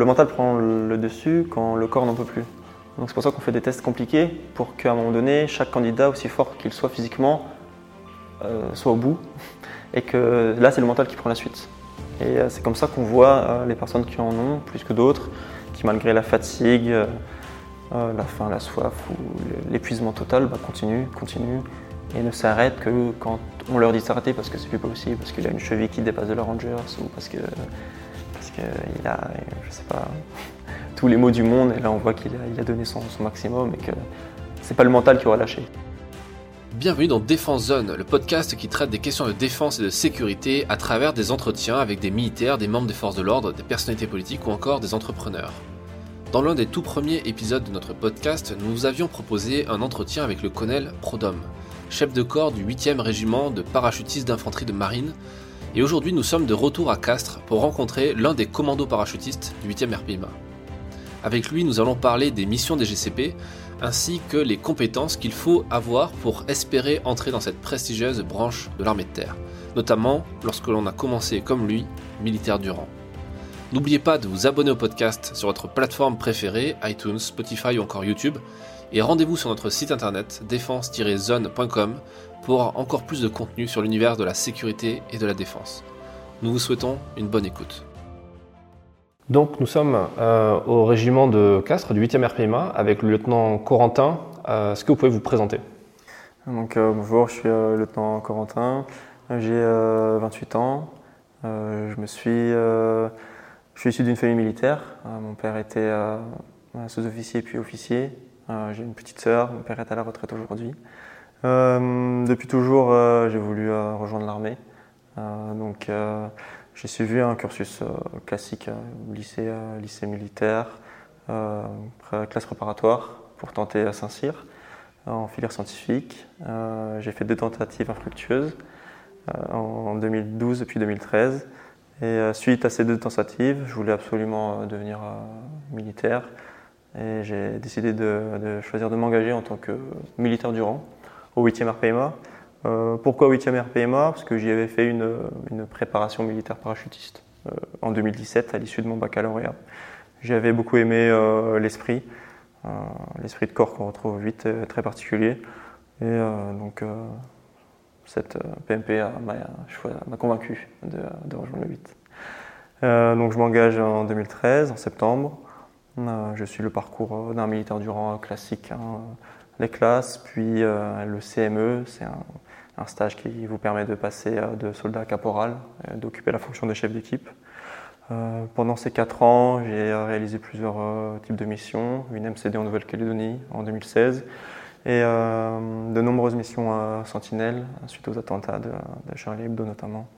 le mental prend le dessus quand le corps n'en peut plus. Donc c'est pour ça qu'on fait des tests compliqués pour qu'à un moment donné, chaque candidat, aussi fort qu'il soit physiquement, euh, soit au bout. Et que là, c'est le mental qui prend la suite. Et euh, c'est comme ça qu'on voit euh, les personnes qui en ont plus que d'autres, qui malgré la fatigue, la faim, la soif ou l'épuisement total, bah, continuent, continuent et ne s'arrêtent que quand on leur dit s'arrêter parce que c'est plus possible, parce qu'il a une cheville qui dépasse de la Rangers ou parce que qu'il a, je sais pas, tous les mots du monde et là on voit qu'il a, donné son, maximum et que c'est pas le mental qui aura lâché. Bienvenue dans Défense Zone, le podcast qui traite des questions de défense et de sécurité à travers des entretiens avec des militaires, des membres des forces de l'ordre, des personnalités politiques ou encore des entrepreneurs. Dans l'un des tout premiers épisodes de notre podcast, nous vous avions proposé un entretien avec le colonel Prodom, chef de corps du 8e régiment de parachutistes d'infanterie de marine, et aujourd'hui nous sommes de retour à Castres pour rencontrer l'un des commandos parachutistes du 8e RPMA. Avec lui, nous allons parler des missions des GCP, ainsi que les compétences qu'il faut avoir pour espérer entrer dans cette prestigieuse branche de l'armée de terre, notamment lorsque l'on a commencé comme lui, militaire du rang. N'oubliez pas de vous abonner au podcast sur votre plateforme préférée, iTunes, Spotify ou encore YouTube, et rendez-vous sur notre site internet défense-zone.com pour encore plus de contenu sur l'univers de la sécurité et de la défense. Nous vous souhaitons une bonne écoute. Donc nous sommes euh, au régiment de Castres du 8e RPMA avec le lieutenant Corentin. Euh, est-ce que vous pouvez vous présenter? Donc, euh, Bonjour, je suis le lieutenant Corentin, j'ai 28 ans. je, me suis, je suis issu d'une famille militaire. mon père était sous-officier puis officier. J'ai une petite sœur, mon père est à la retraite aujourd'hui. depuis toujours, j'ai voulu rejoindre l'armée. donc j'ai suivi un cursus euh, classique, euh, lycée, euh, lycée militaire, classe préparatoire pour tenter à Saint-Cyr en filière scientifique. j'ai fait deux tentatives infructueuses en 2012 et puis 2013. Et suite à ces deux tentatives, je voulais absolument devenir militaire. Et j'ai décidé de, choisir de m'engager en tant que militaire du rang au 8e RPMA. Euh, pourquoi 8e RPMA Parce que j'y avais fait une, préparation militaire parachutiste euh, en 2017 à l'issue de mon baccalauréat. J'avais beaucoup aimé euh, l'esprit, l'esprit de corps qu'on retrouve au 8 très particulier. Et donc cette PMP m'a convaincu de, de, rejoindre le 8. donc je m'engage en 2013, en septembre. Je suis le parcours d'un militaire du rang classique, hein, les classes, puis le CME, c'est un stage qui vous permet de passer euh, de soldat à caporal, euh, d'occuper la fonction de chef d'équipe. Euh, pendant ces quatre ans, j'ai réalisé plusieurs types de missions, une MCD en Nouvelle-Calédonie en 2016 et de nombreuses missions à Sentinelle suite aux attentats de, Charlie Hebdo notamment.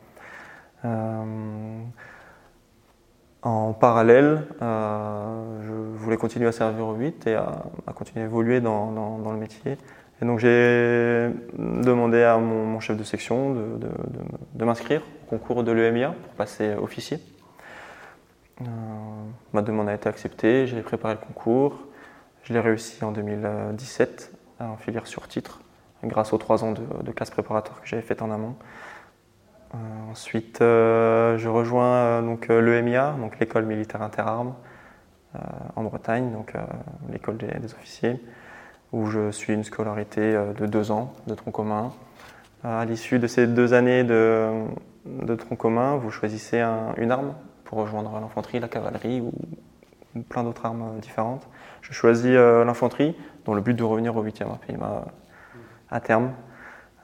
En parallèle, je voulais continuer à servir au 8 et à, continuer à évoluer dans, le métier. Et donc j'ai demandé à mon, chef de section de, m'inscrire au concours de l'EMIA pour passer officier. Euh, ma demande a été acceptée, j'ai préparé le concours. Je l'ai réussi en 2017 en filière sur titre, grâce aux trois ans de, classe préparatoire que j'avais fait en amont. Euh, ensuite, euh, je rejoins donc l'EMIA, donc l'école militaire interarmes en Bretagne, donc l'école des, officiers où je suis une scolarité euh, de deux ans de tronc commun. À l'issue de ces deux années de, tronc commun, vous choisissez une arme pour rejoindre l'infanterie, la cavalerie ou, plein d'autres armes différentes. Je choisis euh, l'infanterie, dont le but de revenir au 8e RPIMA à terme.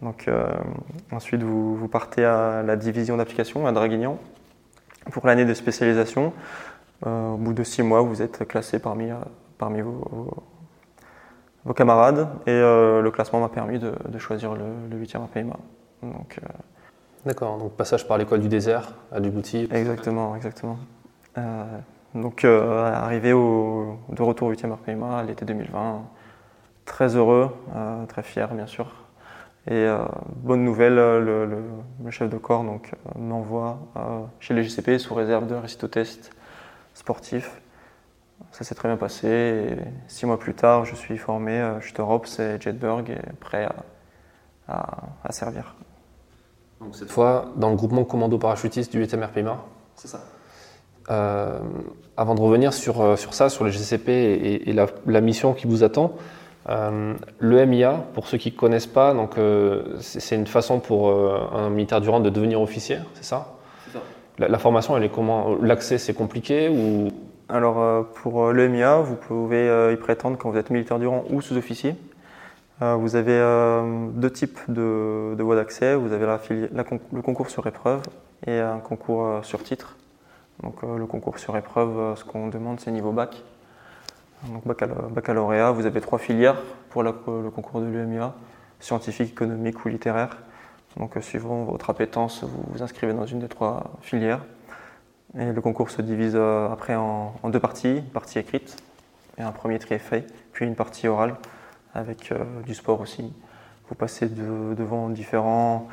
Donc, euh, ensuite, vous, partez à la division d'application à Draguignan pour l'année de spécialisation. au bout de six mois, vous êtes classé parmi, parmi vos, vos camarades et euh, le classement m'a permis de, choisir le, 8e APMA. Donc, euh, D'accord, donc passage par l'école du désert à Djibouti. Exactement, exactement. Euh, donc arrivé au, de retour au 8e RPMA l'été 2020, très heureux, très fier bien sûr. Et bonne nouvelle, le, le, chef de corps m'envoie chez les GCP sous réserve de récitotest sportif ça s'est très bien passé. Et six mois plus tard, je suis formé à Schuterops et Jetberg et prêt à, à, servir. Donc cette fois, dans le groupement commando parachutiste du 8e RPMA C'est ça. avant de revenir sur, sur ça, sur les GCP et, la, la, mission qui vous attend, le MIA, pour ceux qui ne connaissent pas, donc c'est une façon pour un militaire du rang de devenir officier, c'est ça? C'est ça. La, la, formation, elle est comment? L'accès, c'est compliqué ou? Alors euh, pour euh, le MIA, vous pouvez euh, y prétendre quand vous êtes militaire du rang ou sous-officier. Vous avez deux types de, voies d'accès. Vous avez le concours sur épreuve et un concours sur titre. Donc le concours sur épreuve, ce qu'on demande, c'est niveau bac. Donc baccalauréat, vous avez trois filières pour le concours de l'UMIA, scientifique, économique ou littéraire. Donc suivant votre appétence, vous vous inscrivez dans une des trois filières. Et le concours se divise euh, après en, deux parties, une partie écrite et un premier tri fait, puis une partie orale avec euh, du sport aussi. Vous passez devant différents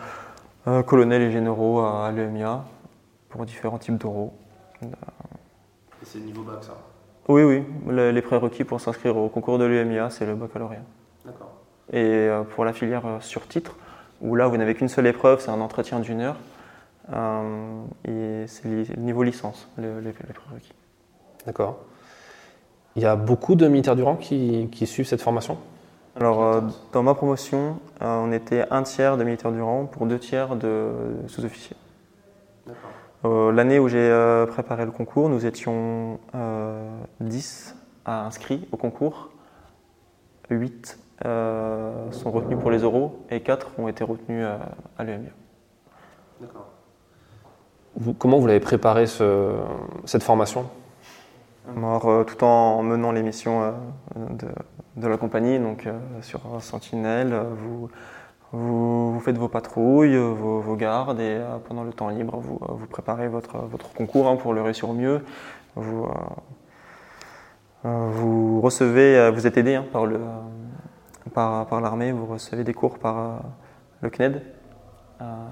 euh, colonels et généraux à, l'EMIA pour différents types d'euros. c'est le niveau bac ça Oui, oui. Les, prérequis pour s'inscrire au concours de l'EMIA, c'est le baccalauréat. D'accord. Et pour la filière sur titre, où là vous n'avez qu'une seule épreuve, c'est un entretien d'une heure. Euh, et c'est le niveau licence, les, prérequis. D'accord. Il y a beaucoup de militaires du rang qui, suivent cette formation? Alors, euh, dans ma promotion, euh, on était un tiers de militaires du rang pour deux tiers de sous-officiers. L'année où j'ai préparé le concours, nous étions 10 à inscrits au concours. 8 sont retenus pour les euros et 4 ont été retenus à l'EMIA. D'accord comment vous l'avez préparé cette formation? Euh, Tout en menant les missions euh, de, la compagnie, donc euh, sur Sentinelle, vous, vous, faites vos patrouilles, vos, gardes et pendant le temps libre, vous, vous préparez votre, concours hein, pour le réussir au mieux. Vous, vous recevez, vous êtes aidé hein, par, l'armée, vous recevez des cours par le CNED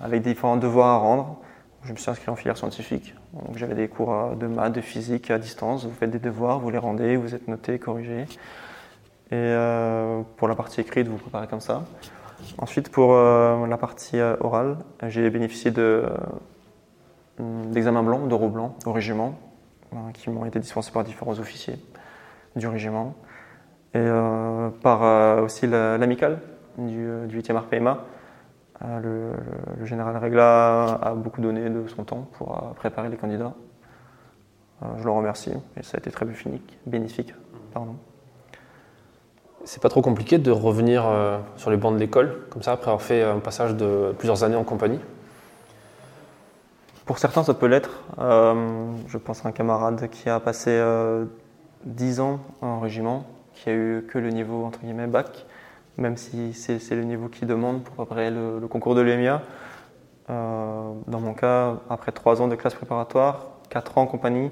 avec différents devoirs à rendre. Je me suis inscrit en filière scientifique. j'avais des cours de maths, de physique à distance. Vous faites des devoirs, vous les rendez, vous êtes noté, corrigé. Et euh, pour la partie écrite, vous, vous préparez comme ça. Ensuite, pour euh, la partie euh, orale, j'ai bénéficié de, d'examens blancs, d'euros blancs au régiment, qui m'ont été dispensés par différents officiers du régiment. Et par aussi l'amicale du, du 8e RPMA, euh, le, général Regla a beaucoup donné de son temps pour euh, préparer les candidats. Euh, je le remercie et ça a été très bénéfique. bénéfique pardon. C'est pas trop compliqué de revenir sur les bancs de l'école, comme ça, après avoir fait un passage de plusieurs années en compagnie Pour certains, ça peut l'être. je pense à un camarade qui a passé 10 ans en régiment, qui a eu que le niveau entre guillemets bac, même si c'est le niveau qui demande pour préparer le, concours de l'EMIA. Euh, dans mon cas, après trois ans de classe préparatoire, quatre ans en compagnie, euh,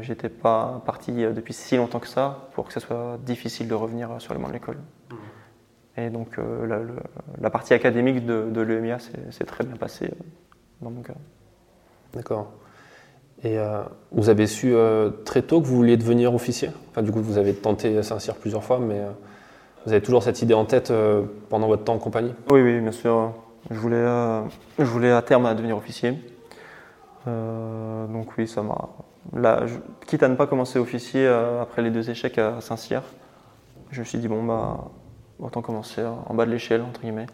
j'étais pas parti euh, depuis si longtemps que ça pour que ce soit difficile de revenir sur les bancs de l'école. Mmh. Et donc la, partie académique de, de l'EMIA s'est très bien passée dans mon cas. D'accord. Et vous avez su très tôt que vous vouliez devenir officier? Enfin, du coup, vous avez tenté Saint-Cyr plusieurs fois, mais vous avez toujours cette idée en tête euh, pendant votre temps en compagnie? Oui, oui, bien sûr. Je voulais, euh, je voulais à terme devenir officier. Euh, donc oui, ça m'a. Quitte à ne pas commencer officier après les deux échecs à Saint-Cyr, je me suis dit bon bah autant commencer en bas de l'échelle entre guillemets.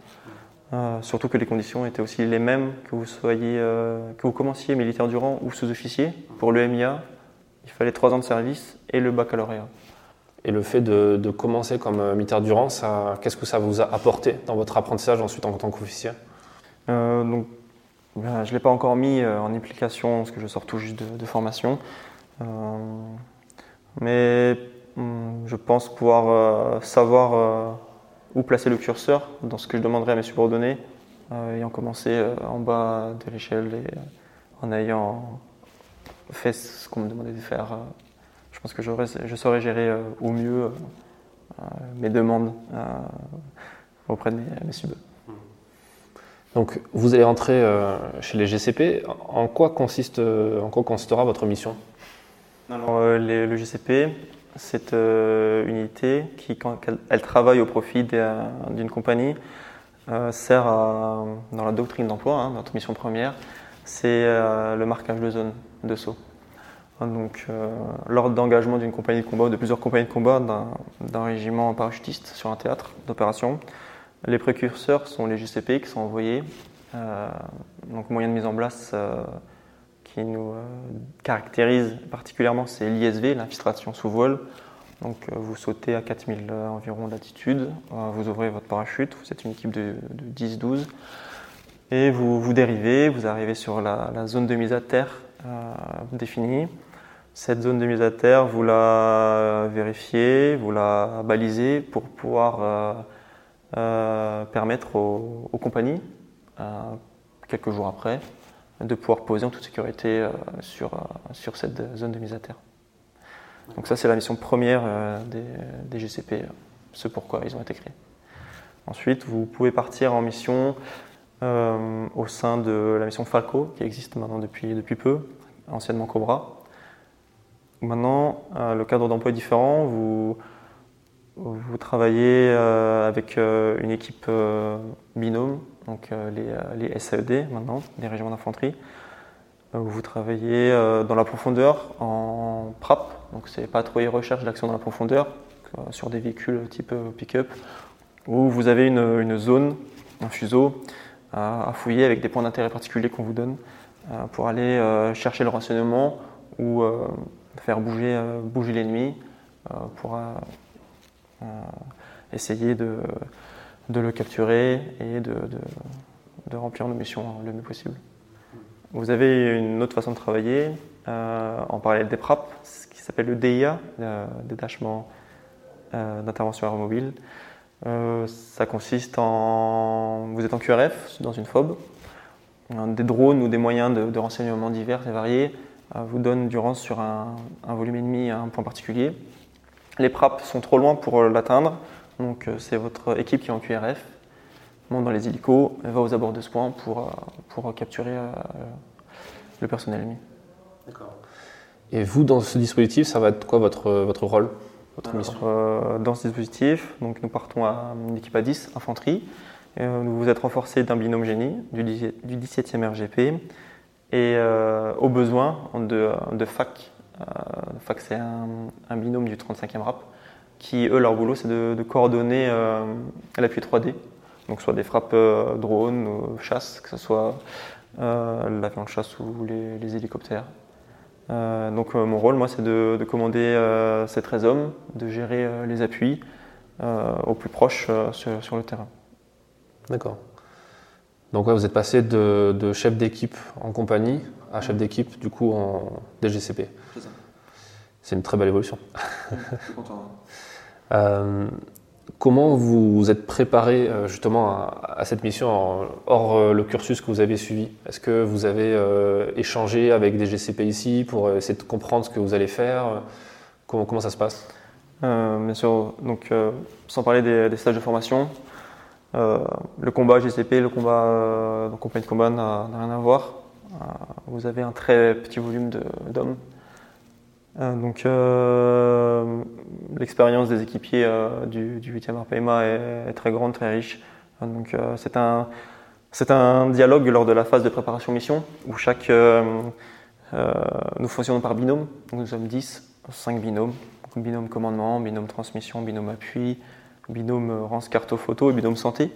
surtout que les conditions étaient aussi les mêmes que vous soyez, que vous commenciez militaire du rang ou sous-officier. Pour le MIA, il fallait trois ans de service et le baccalauréat. Et le fait de, commencer comme euh, militaire durant, qu'est-ce que ça vous a apporté dans votre apprentissage ensuite en tant qu'officier? Euh, donc, Je ne l'ai pas encore mis euh, en implication parce que je sors tout juste de, formation. mais hum, je pense pouvoir savoir où placer le curseur dans ce que je demanderai à mes subordonnés, ayant commencé en bas de l'échelle et en ayant fait ce qu'on me demandait de faire je pense que je saurais gérer euh, au mieux euh, euh, mes demandes auprès de mes, subs. Donc, vous allez rentrer chez les GCP. En quoi, consiste, en quoi consistera votre mission? Alors, le GCP, c'est une unité qui, quand elle, travaille au profit d'une compagnie, sert dans la doctrine d'emploi, hein, notre mission première, c'est le marquage de zone de saut. Donc, lors d'engagement d'une compagnie de combat ou de plusieurs compagnies de combat d'un régiment parachutiste sur un théâtre d'opération, les précurseurs sont les GCP qui sont envoyés. donc, moyen de mise en place qui nous caractérise particulièrement, c'est l'ISV, l'infiltration sous vol. Donc euh, vous sautez à 4000 euh, environ d'altitude, euh, vous ouvrez votre parachute, vous êtes une équipe de, 10-12 et vous, vous dérivez, vous arrivez sur la, zone de mise à terre définie. Cette zone de mise à terre, vous la vérifiez, vous la balisez pour pouvoir permettre aux, compagnies, quelques jours après, de pouvoir poser en toute sécurité sur, sur cette zone de mise à terre. Donc ça, c'est la mission première euh, des, GCP, euh, ce pourquoi ils ont été créés. Ensuite, vous pouvez partir en mission euh, au sein de la mission Falco, qui existe maintenant depuis, depuis peu, anciennement Cobra. Maintenant, le cadre d'emploi est différent. Vous, vous travaillez avec une équipe binôme, donc les, SAED maintenant, les régiments d'infanterie. Vous travaillez dans la profondeur en PRAP, donc c'est patrouille recherche d'action dans la profondeur euh, sur des véhicules type euh, pick-up, où vous avez une, zone, un fuseau à, fouiller avec des points d'intérêt particuliers qu'on vous donne euh, pour aller chercher le renseignement ou faire bouger, bouger l'ennemi pour essayer de, le capturer et de, remplir nos missions le mieux possible. Vous avez une autre façon de travailler en parallèle des PRAP, s'appelle le DIA, détachement euh, d'intervention aéromobile. Euh, ça consiste en. Vous êtes en QRF dans une FOB. Des drones ou des moyens de, renseignement divers et variés euh, vous donnent du sur un, volume ennemi à un point particulier. Les PRAP sont trop loin pour l'atteindre, donc c'est votre équipe qui est en QRF, monte dans les hélicos, va aux abords de ce point pour, pour capturer le personnel ennemi. D'accord. Et vous, dans ce dispositif, ça va être quoi votre, votre rôle, votre mission? euh, Dans ce dispositif, donc nous partons à une équipe à 10, infanterie. Euh, vous êtes renforcé d'un binôme génie du, du 17e RGP et euh, au besoin de, de FAC. FAC, c'est un, binôme du 35e RAP qui, eux, leur boulot, c'est de, coordonner l'appui 3D. Donc, soit des frappes drones, ou chasse, que ce soit l'avion de chasse ou les, hélicoptères. Euh, donc euh, mon rôle, moi, c'est de, commander euh, ces 13 hommes, de gérer les appuis au plus proche sur, le terrain. D'accord. Donc vous êtes passé de, chef d'équipe en compagnie à chef d'équipe du coup en DGCP. C'est ça. C'est une très belle évolution. Je suis content. Comment vous vous êtes préparé euh, justement à, cette mission hors euh, le cursus que vous avez suivi? Est-ce que vous avez euh, échangé avec des GCP ici pour essayer de comprendre ce que vous allez faire? Comment, comment, ça se passe? Bien sûr, donc sans parler des, stages de formation, le combat GCP, le combat donc compagnie de combat n'a rien à voir. Vous avez un très petit volume d'hommes euh, donc euh, l'expérience des équipiers euh, du, 8e RPMA est, très grande, très riche. Donc c'est un, un dialogue lors de la phase de préparation mission où chaque nous fonctionnons par binôme. nous sommes 10, 5 binômes. binôme commandement, binôme transmission, binôme appui, binôme rance carte photo et binôme santé.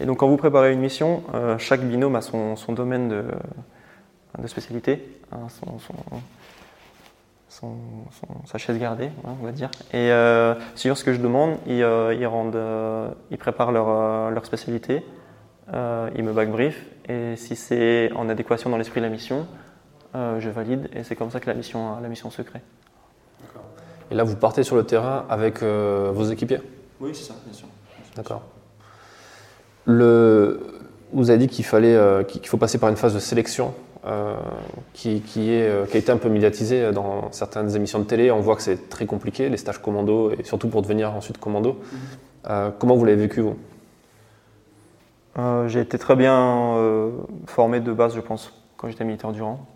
Et donc quand vous préparez une mission, chaque binôme a son, son domaine de, de spécialité, hein, son, sa chaise gardée, hein, on va dire. Et euh, sur ce que je demande, ils, euh, rendent, euh, ils préparent leur, leur spécialité, ils me backbrief, et si c'est en adéquation dans l'esprit de la mission, je valide, et c'est comme ça que la mission, la mission se crée. Et là, vous partez sur le terrain avec vos équipiers? Oui, c'est ça, bien sûr. D'accord. Le, vous avez dit qu'il fallait, qu'il faut passer par une phase de sélection euh, qui, qui, est, euh, qui, a été un peu médiatisé dans certaines émissions de télé. On voit que c'est très compliqué, les stages commando, et surtout pour devenir ensuite commando. Mhm. Euh, comment vous l'avez vécu, vous? J'ai été très bien formé de base, je pense, quand j'étais militaire du rang.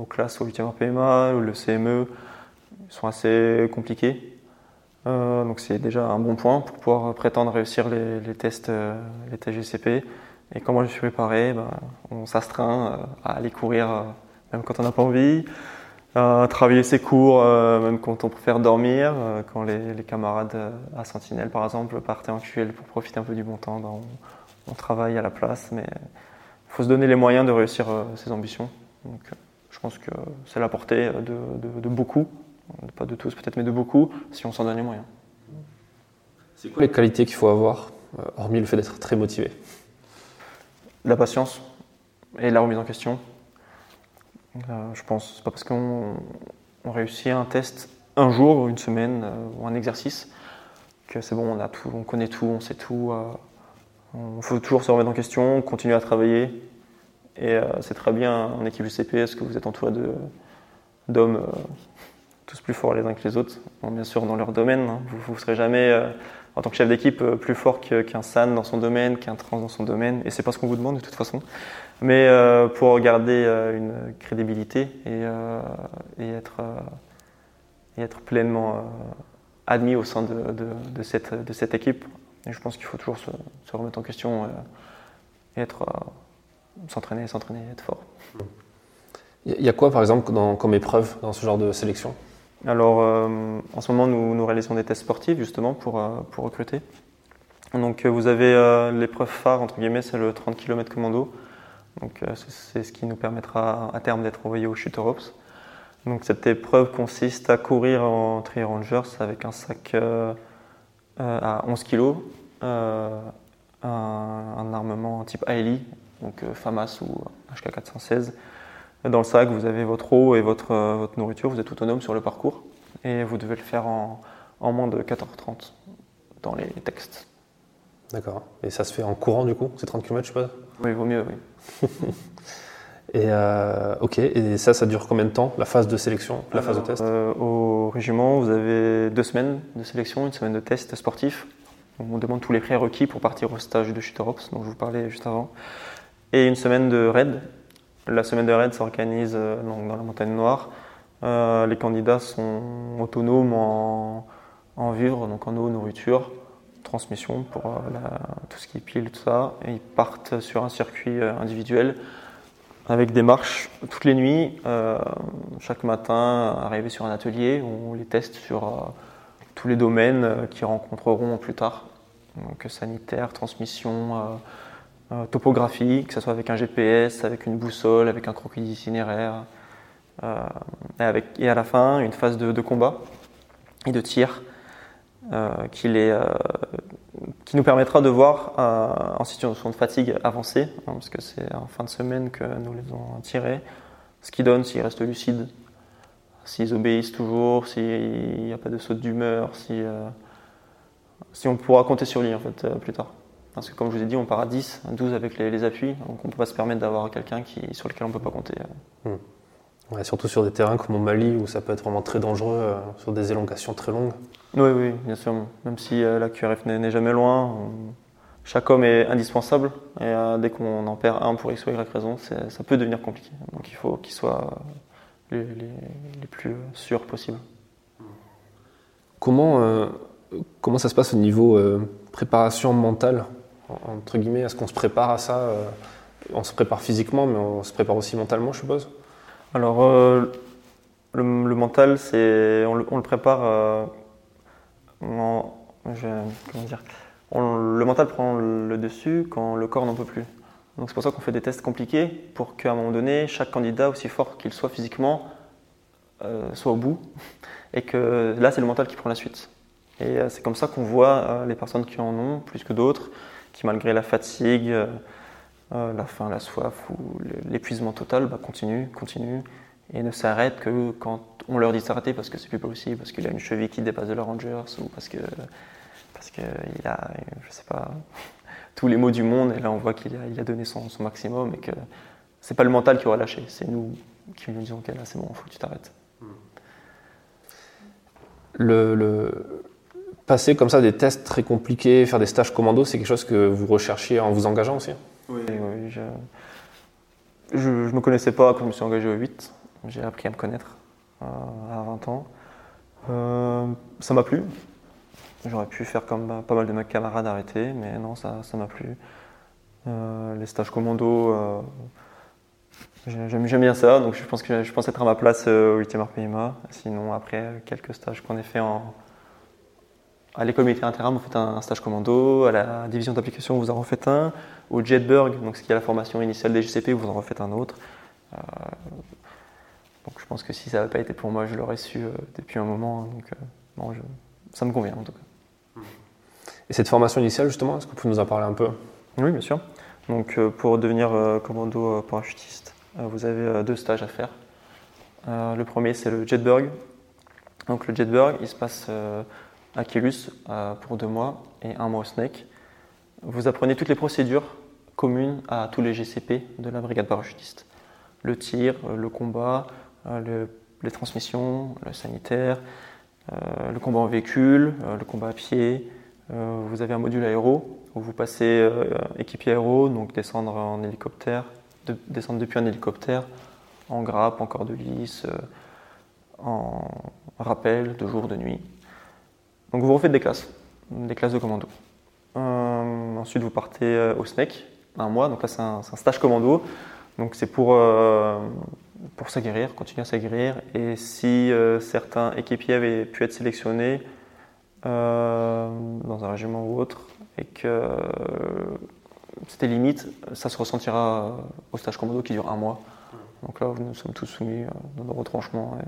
aux classes au 8e PMA, le CME, ils sont assez compliqués. donc c'est déjà un bon point pour pouvoir prétendre réussir les, les tests, les TGCP. Et quand moi je suis préparé, ben, on s'astreint euh, à aller courir euh, même quand on n'a pas envie. travailler ses cours, même quand on préfère dormir, quand les, camarades à Sentinelle, par exemple, partaient en QL pour profiter un peu du bon temps, ben, on, travaille à la place, mais il faut se donner les moyens de réussir ses ambitions. Donc, je pense que c'est la portée de beaucoup, pas de tous peut-être, mais de beaucoup, si on s'en donne les moyens. C'est quoi les qualités qu'il faut avoir, hormis le fait d'être très motivé? La patience et la remise en question. Euh, je pense, c'est pas parce qu'on réussit un test un jour, ou une semaine, euh, ou un exercice, que c'est bon, on a tout, on connaît tout, on sait tout. Euh, faut toujours se remettre en question, continuer à travailler. Et c'est très bien en équipe UCP, est-ce que vous êtes entouré d'hommes tous plus forts les uns que les autres, bien sûr dans leur domaine. Hein. Vous ne serez jamais en tant que chef d'équipe euh, plus fort qu'un SAN dans son domaine, qu'un trans dans son domaine, et c'est pas ce qu'on vous demande de toute façon. Mais euh, pour garder euh, une crédibilité et, être, pleinement admis au sein de, cette, équipe, je pense qu'il faut toujours se, remettre en question et être s'entraîner, s'entraîner, être fort. Il y a quoi par exemple comme épreuve dans ce genre de sélection? Alors, euh, en ce moment, nous, réalisons des tests sportifs justement pour, euh, pour recruter. Donc, euh, vous avez l'épreuve phare, entre guillemets, c'est le 30 km commando. Donc, c'est ce qui nous permettra à terme d'être envoyé au Shooter Ops. Donc, cette épreuve consiste à courir en Tri Rangers avec un sac à 11 kg, un, armement type AELI, donc FAMAS ou HK 416 dans le sac, vous avez votre eau et votre, euh, votre nourriture, vous êtes autonome sur le parcours et vous devez le faire en, en moins de 4h30 dans les textes. D'accord. Et ça se fait en courant du coup C'est 30 km, je sais pas Oui, il vaut mieux, oui. et euh, ok, et ça, ça dure combien de temps, la phase de sélection, la phase de test? euh, Au régiment, vous avez deux semaines de sélection, une semaine de test sportif. On demande tous les prérequis pour partir au stage de Shooter Ops, dont je vous parlais juste avant. Et une semaine de raid, la semaine de raid s'organise euh, dans la montagne noire. Euh, les candidats sont autonomes en, en, vivre, donc en eau, nourriture, transmission pour euh, tout ce qui est pile, tout ça. Et ils partent sur un circuit individuel avec des marches toutes les nuits. chaque matin, arriver sur un atelier on les teste sur tous les domaines qu'ils rencontreront plus tard. Donc sanitaire, transmission, euh, topographie, que ce soit avec un GPS, avec une boussole, avec un croquis d'itinéraire. Euh, et, à la fin, une phase de, combat et de tir euh, qui, les, qui, nous permettra de voir en situation de fatigue avancée, hein, parce que c'est en fin de semaine que nous les avons tirés, ce qui donne s'ils restent lucides, s'ils obéissent toujours, s'il n'y a pas de saut d'humeur, si, si on pourra compter sur lui en fait, plus tard. Parce que comme je vous ai dit, on part à 10, 12 avec les, appuis, donc on ne peut pas se permettre d'avoir quelqu'un sur lequel on ne peut pas compter. Hmm. Ouais, surtout sur des terrains comme au Mali où ça peut être vraiment très dangereux, euh, sur des élongations très longues. Oui, oui, bien sûr. Même si euh, la QRF n'est jamais loin, chaque homme est indispensable et euh, dès qu'on en perd un pour X ou Y raison, ça peut devenir compliqué. Donc il faut qu'ils soient les, les, plus sûrs possibles. Comment, comment ça se passe au niveau préparation mentale? Entre guillemets Est-ce qu'on se prépare à ça euh, On se prépare physiquement, mais on se prépare aussi mentalement, je suppose? Alors, euh, le, mental, c'est, on, le, prépare euh, comment dire Le mental prend le dessus quand le corps n'en peut plus. Donc c'est pour ça qu'on fait des tests compliqués pour qu'à un moment donné, chaque candidat, aussi fort qu'il soit physiquement, soit au bout. Et que là, c'est le mental qui prend la suite. Et c'est comme ça qu'on voit les personnes qui en ont plus que d'autres, qui malgré la fatigue, euh, euh, la faim, la soif ou l'épuisement total, bah, continue, continue et ne s'arrête que quand on leur dit s'arrêter parce que c'est plus possible, parce qu'il a une cheville qui dépasse de la Rangers ou parce que parce qu'il a, je sais pas, tous les mots du monde et là on voit qu'il a, il a donné son, son, maximum et que c'est pas le mental qui aura lâché, c'est nous qui lui disons ok là c'est bon, faut que tu t'arrêtes. Le, le, passer comme ça des tests très compliqués, faire des stages commando, c'est quelque chose que vous recherchiez en vous engageant aussi Oui, oui. Je ne me connaissais pas quand je me suis engagé au 8. J'ai appris à me connaître euh, à 20 ans. Euh, ça m'a plu. J'aurais pu faire comme pas mal de mes camarades arrêter, mais non, ça m'a plu. Euh, les stages commando, J'aime bien ça, donc je pense que je pense être à ma place au 8e RPMA. Sinon, après quelques stages qu'on a fait en, à l'école militaire intérim, vous faites un, stage commando. À la division d'application, vous en refaites un. Au Jetberg, donc ce qui est la formation initiale des GCP, vous en refaites un autre. Euh, donc je pense que si ça n'avait pas été pour moi, je l'aurais su euh, depuis un moment. Donc euh, ça me convient en tout cas. Et cette formation initiale, justement, est-ce que vous pouvez nous en parler un peu? Oui, bien sûr. Donc pour devenir commando parachutiste, vous avez deux stages à faire. le premier, c'est le Jetberg. Donc le Jetberg, il se passe à Kélus pour deux mois et un mois au SNEC. Vous apprenez toutes les procédures communes à tous les GCP de la brigade parachutiste. Le tir, le combat, euh, les transmissions, le sanitaire, euh, le combat en véhicule, euh, le combat à pied. vous avez un module aéro où vous passez équipier aéro, donc descendre en hélicoptère, descendre depuis un hélicoptère, en grappe, en corde de lisse, en rappel de jour, de nuit. Donc vous refaites des classes, des classes de commando. Euh, ensuite vous partez euh, au SNEC, un mois, donc là c'est un, stage commando. Donc c'est pour, euh, pour s'aguerrir, continuer à s'aguerrir. Et si certains équipiers avaient pu être sélectionnés dans un régiment ou autre, et que c'était limite, ça se ressentira au stage commando qui dure un mois. Donc là, nous sommes tous soumis dans nos retranchements.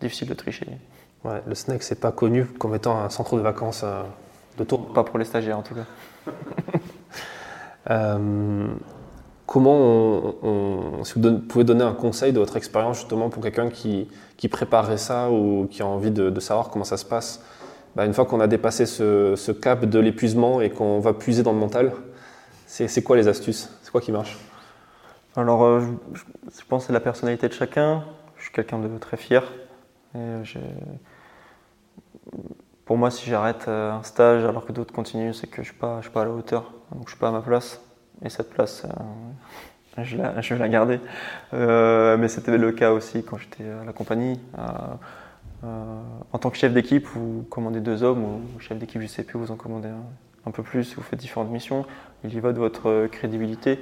difficile de tricher le SNEC, c'est pas connu comme étant un centre de vacances euh, de tour. Pas pour les stagiaires en tout cas. Euh, comment si vous pouvez donner un conseil de votre expérience justement pour quelqu'un qui, préparerait ça ou qui a envie de, savoir comment ça se passe, bah, une fois qu'on a dépassé ce, cap de l'épuisement et qu'on va puiser dans le mental, c'est quoi les astuces? C'est quoi qui marche? Alors, euh, je, je, pense que c'est la personnalité de chacun. Je suis quelqu'un de très fier. Pour moi, si j'arrête euh, un stage alors que d'autres continuent, c'est que je ne suis, pas, à la hauteur, donc je ne suis pas à ma place. Et cette place, euh, je, vais la garder. Euh, mais c'était le cas aussi quand j'étais à la compagnie. en tant que chef d'équipe, vous commandez deux hommes, ou chef d'équipe JCP, vous en commandez un, peu plus, vous faites différentes missions. Il y va de votre crédibilité.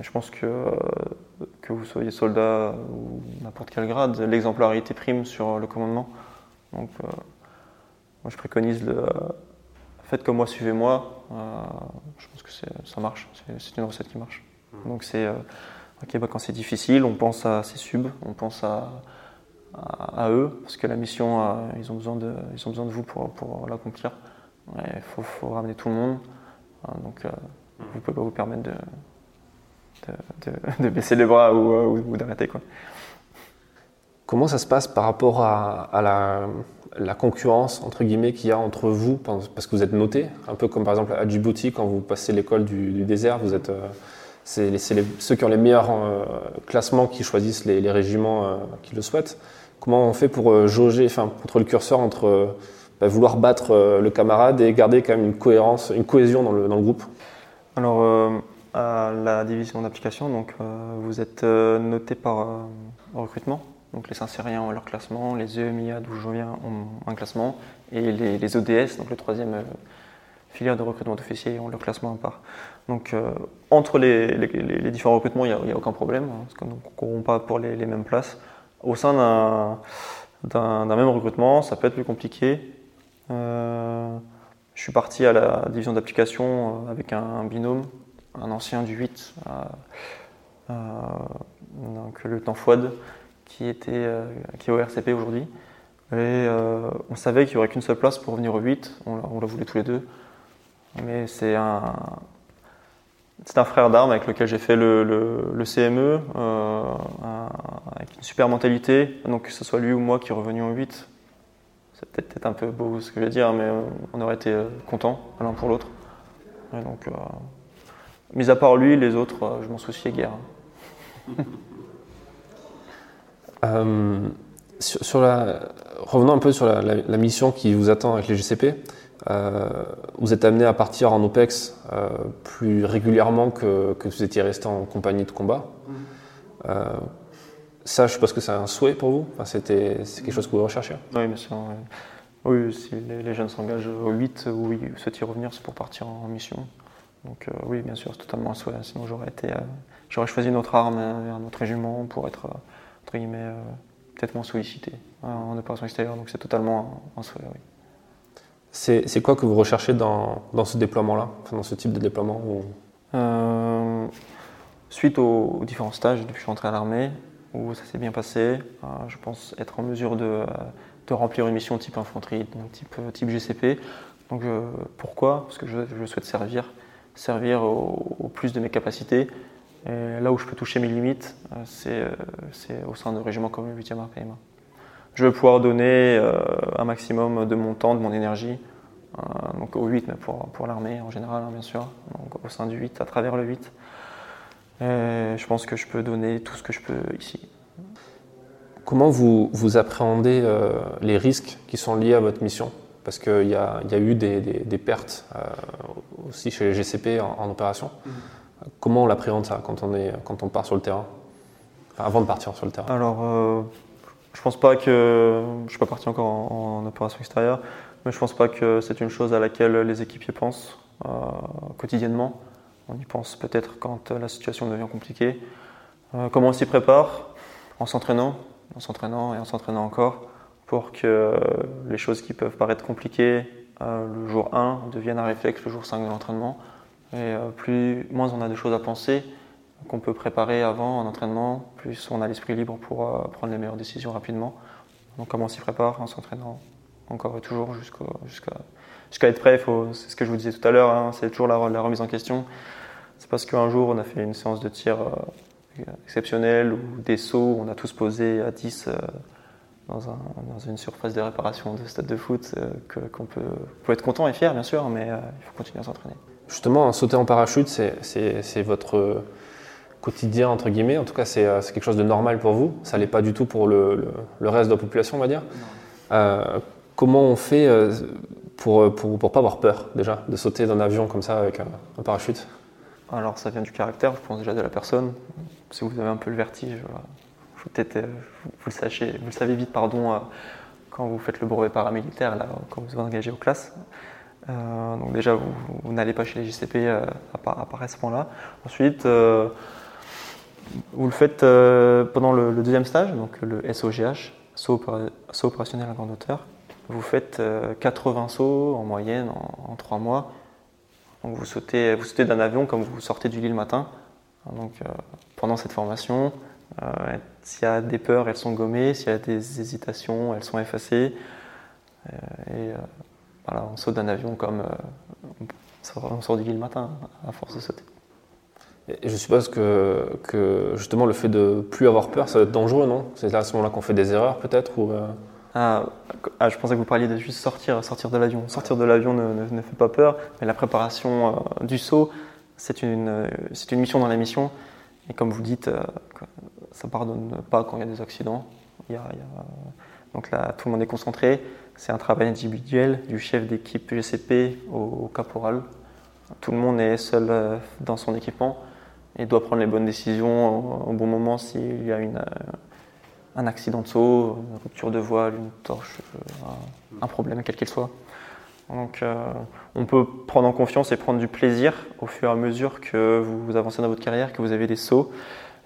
Je pense que, que vous soyez soldat ou n'importe quel grade, l'exemplarité prime sur le commandement. Donc, moi, je préconise le euh, faites comme moi, suivez-moi. Euh, je pense que ça marche. C'est une recette qui marche. Mmh. Donc, c'est euh, ok, bah, quand c'est difficile, on pense à ses subs, on pense à, à, eux, parce que la mission, ils, ont besoin de, ils ont besoin de vous pour, pour l'accomplir. Il faut, faut, ramener tout le monde. donc, mmh. vous ne pouvez pas vous permettre de, de, baisser les bras ou, ou d'arrêter. Comment ça se passe par rapport à, à la la concurrence entre guillemets qu'il y a entre vous parce que vous êtes noté, un peu comme par exemple à Djibouti quand vous passez l'école du, désert, vous êtes euh, c'est ceux qui ont les meilleurs euh, classements qui choisissent les, régiments euh, qui le souhaitent. Comment on fait pour jauger, enfin contre le curseur entre bah, vouloir battre le camarade et garder quand même une cohérence, une cohésion dans le, dans le groupe? Alors à la division d'application, donc vous êtes noté par recrutement donc les Saint-Cyriens ont leur classement, les EMIA d'où je viens ont un classement, et les, ODS, donc le troisième euh, filière de recrutement d'officiers, ont leur classement à part. Donc euh, entre les, différents recrutements, il n'y a, aucun problème, hein, parce qu'on ne courons pas pour les, mêmes places. Au sein d'un même recrutement, ça peut être plus compliqué. Euh, je suis parti à la division d'application avec un, binôme, un ancien du 8, donc le temps Fouad, qui, était, euh, qui est au RCP aujourd'hui. Et euh, on savait qu'il n'y aurait qu'une seule place pour venir au 8, on, la voulait tous les deux. Mais c'est un, c'est un frère d'armes avec lequel j'ai fait le, CME, euh, avec une super mentalité. Donc que ce soit lui ou moi qui est revenu en 8, c'est peut-être un peu beau ce que je vais dire, mais on aurait été contents l'un pour l'autre. Mis à part lui, les autres, je m'en souciais guère. Euh, sur, la, revenons un peu sur la, mission qui vous attend avec les GCP. Euh, vous êtes amené à partir en OPEX euh, plus régulièrement que, que, vous étiez resté en compagnie de combat. Ça, je suppose que c'est un souhait pour vous? Enfin, C'était, C'est quelque chose que vous recherchez? Oui, bien sûr. Oui, si les, jeunes s'engagent au 8 ou souhaitent y revenir, c'est pour partir en mission. Donc oui, bien sûr, c'est totalement un souhait. Sinon, j'aurais été, j'aurais choisi une autre arme, un autre régiment pour être entre guillemets peut-être moins sollicité en opération extérieure. Donc c'est totalement un, souhait. Oui. C'est quoi que vous recherchez dans, dans ce déploiement-là, dans ce type de déploiement Suite aux, différents stages depuis que je suis entré à l'armée, où ça s'est bien passé, euh, je pense être en mesure de, euh, de, remplir une mission type infanterie, donc type, euh, type GCP. Donc pourquoi? Parce que je, souhaite servir, servir au, plus de mes capacités. Là où je peux toucher mes limites, c'est au sein de régiments comme le 8e RPMA. Je veux pouvoir donner un maximum de mon temps, de mon énergie, donc au 8, mais pour, l'armée en général, hein, bien sûr, au sein du 8, à travers le 8. Euh, je pense que je peux donner tout ce que je peux ici. Comment vous, vous appréhendez euh, les risques qui sont liés à votre mission? Parce qu'il y, a eu des, pertes euh, aussi chez les GCP en, opération. Mm. Comment on l'appréhende ça quand on, est, quand on part sur le terrain? Avant de partir sur le terrain Alors, je pense pas que. Je ne suis pas parti encore en, en, opération extérieure, mais je pense pas que c'est une chose à laquelle les équipiers pensent quotidiennement. On y pense peut-être quand la situation devient compliquée. Euh, comment on s'y prépare? En s'entraînant, en s'entraînant et en s'entraînant encore pour que les choses qui peuvent paraître compliquées euh, le jour 1 deviennent un réflexe le jour 5 de l'entraînement. Et euh, plus, moins on a de choses à penser qu'on peut préparer avant en entraînement, plus on a l'esprit libre pour prendre les meilleures décisions rapidement. Donc comment on s'y prépare En s'entraînant encore et toujours jusqu'à être prêt. C'est ce que je vous disais tout à l'heure, hein, c'est toujours la, remise en question. C'est parce qu'un jour, on a fait une séance de tir euh, exceptionnelle ou des sauts, on a tous posé à 10 euh, dans, une surface de réparation de stade de foot, euh, qu'on peut, être content et fier, bien sûr, mais il faut continuer à s'entraîner. Justement, sauter en parachute, c'est votre quotidien, entre guillemets. En tout cas, c'est quelque chose de normal pour vous. Ça l'est pas du tout pour le, reste de la population, on va dire. comment on fait pour ne pour, pour, pas avoir peur, déjà, de sauter d'un avion comme ça avec un parachute? Alors ça vient du caractère, je pense déjà de la personne. Si vous avez un peu le vertige, euh, vous, le savez vite, pardon, euh, quand vous faites le brevet paramilitaire, quand vous vous engagez aux classes. Euh, donc déjà, vous, n'allez pas chez les JCP à, part, à, ce point-là. Ensuite, vous le faites pendant le, deuxième stage, donc le SOGH, saut, opérationnel à grande hauteur. Vous faites 80 sauts en moyenne en, en 3 mois vous sautez, vous sautez d'un avion comme vous sortez du lit le matin. Donc, pendant cette formation, euh, s'il y a des peurs, elles sont gommées. S'il y a des hésitations, elles sont effacées. Euh, et voilà, on saute d'un avion comme on sort du lit le matin à force de sauter. Et je suppose que, que, justement le fait de plus avoir peur, ça va être dangereux, non? C'est à ce moment-là qu'on fait des erreurs peut-être ou ah, ah, je pensais que vous parliez de juste sortir, sortir de l'avion. Sortir de l'avion ne, ne, fait pas peur, mais la préparation euh, du saut, c'est une, euh, c'est une mission dans la mission. Et comme vous dites, euh, ça ne pardonne pas quand il y a des accidents. A, donc là, tout le monde est concentré. C'est un travail individuel du chef d'équipe GCP au, caporal. Tout le monde est seul dans son équipement et doit prendre les bonnes décisions au, bon moment s'il y a une un accident de saut, une rupture de voile, une torche, euh, un, problème quel qu'il soit. Donc euh, on peut prendre en confiance et prendre du plaisir au fur et à mesure que vous avancez dans votre carrière, que vous avez des sauts.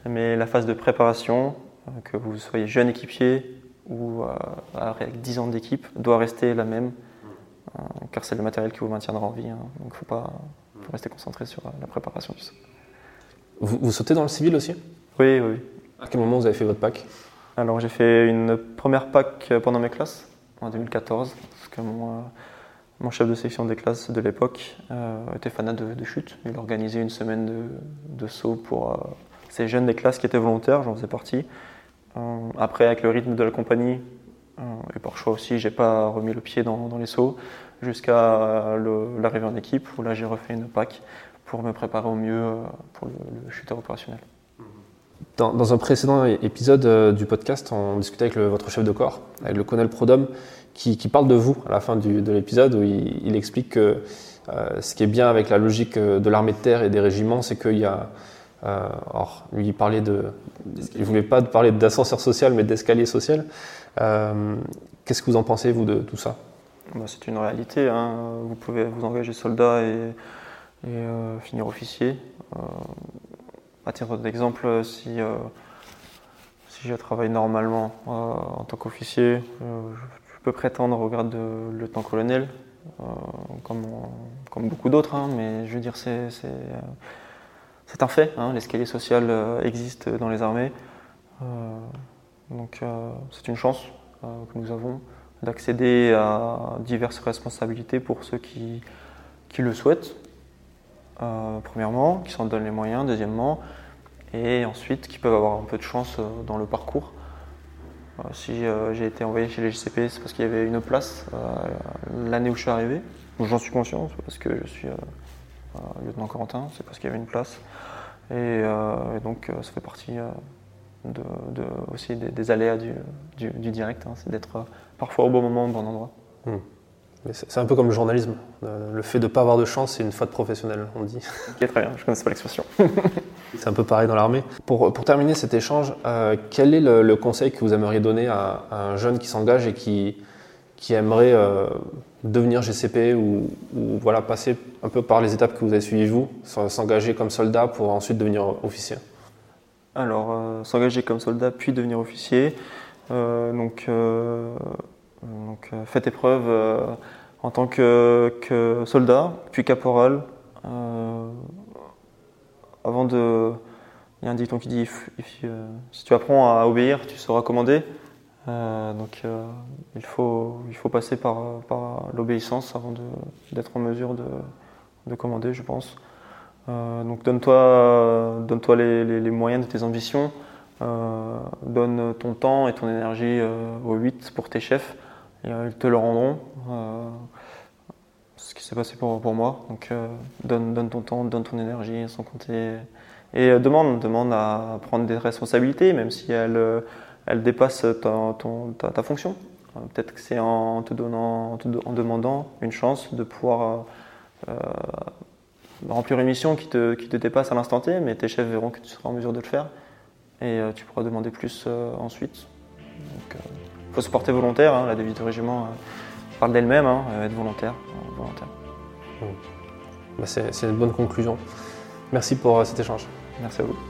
Mais la phase de préparation, euh, que vous soyez jeune équipier ou avec 10 ans d'équipe, doit rester la même, car c'est le matériel qui vous maintiendra en vie. Hein. Donc il faut, pas, rester concentré sur la préparation du saut. Vous, vous sautez dans le civil aussi? Oui, oui. À quel moment vous avez fait votre pack? Alors j'ai fait une première PAC pendant mes classes en 2014, parce que mon, euh, chef de section des classes de l'époque euh, était fanat de, chute. Il organisait une semaine de, de saut pour euh, ces jeunes des classes qui étaient volontaires, j'en faisais partie. après, avec le rythme de la compagnie, et par choix aussi, j'ai pas remis le pied dans, les sauts jusqu'à l'arrivée en équipe, où là j'ai refait une PAC pour me préparer au mieux pour le, le chuteur opérationnel. Dans, un précédent épisode euh, du podcast, on discutait avec votre chef de corps, avec le colonel Prodhomme, qui, parle de vous à la fin de l'épisode, où il, explique que euh, ce qui est bien avec la logique euh, de l'armée de terre et des régiments, c'est qu'il y a. or, lui, il parlait de. Il voulait pas parler d'ascenseur social, mais d'escalier social. Qu'est-ce que vous en pensez, vous, de tout ça? Bah, C'est une réalité. Hein. Vous pouvez vous engager soldat et et finir officier. à titre d'exemple, si, si je travaille normalement en tant qu'officier, je peux prétendre au grade de lieutenant-colonel, comme, comme beaucoup d'autres, hein, mais je veux dire, c'est un fait. Hein, L'escalier social existe dans les armées. donc c'est une chance que nous avons d'accéder à diverses responsabilités pour ceux qui, qui le souhaitent, euh, premièrement, qui s'en donnent les moyens, deuxièmement, et ensuite qui peuvent avoir un peu de chance euh, dans le parcours. Euh, si j'ai été envoyé chez les GCP, c'est parce qu'il y avait une place l'année où je suis arrivé. J'en suis conscient, c'est parce que je suis lieutenant Corentin, c'est parce qu'il y avait une place. Et, donc ça fait partie de, aussi des, aléas du, du, direct, hein. c'est d'être parfois au bon moment, au bon endroit. Hmm. C'est un peu comme le journalisme. Euh, le fait de ne pas avoir de chance, c'est une faute professionnelle, on dit. Ok, très bien, je ne connaissais pas l'expression. c'est un peu pareil dans l'armée. Pour, pour, terminer cet échange, euh, quel est le, conseil que vous aimeriez donner à, un jeune qui s'engage et qui, qui aimerait euh, devenir GCP ou, ou, voilà, passer un peu par les étapes que vous avez suivies vous, s'engager comme soldat pour ensuite devenir officier Alors, s'engager comme soldat puis devenir officier. donc donc euh, faites épreuve euh, en tant que, soldat, puis caporal. Euh, avant de. Il y a un dicton qui dit si tu apprends à obéir, tu seras commandé. donc il, faut, il faut passer par, l'obéissance avant d'être en mesure de, commander, je pense. donc donne-toi donne -toi les, moyens de tes ambitions, donne ton temps et ton énergie aux 8 pour tes chefs. Euh, ils te le rendront. Euh, ce qui s'est passé pour, pour moi. Donc euh, donne, donne ton temps, donne ton énergie sans compter. Et demande, demande à prendre des responsabilités, même si elles, elles dépassent ta, ton, ta, fonction. Peut-être que c'est en te donnant, en, demandant une chance de pouvoir remplir une mission qui te, qui te dépasse à l'instant T, mais tes chefs verront que tu seras en mesure de le faire et tu pourras demander plus ensuite. Donc, il faut se porter volontaire, hein, la devise du régiment euh, parle d'elle-même, hein, euh, être volontaire. Euh, volontaire. Bah, c'est une bonne conclusion. Merci pour cet échange. Merci à vous.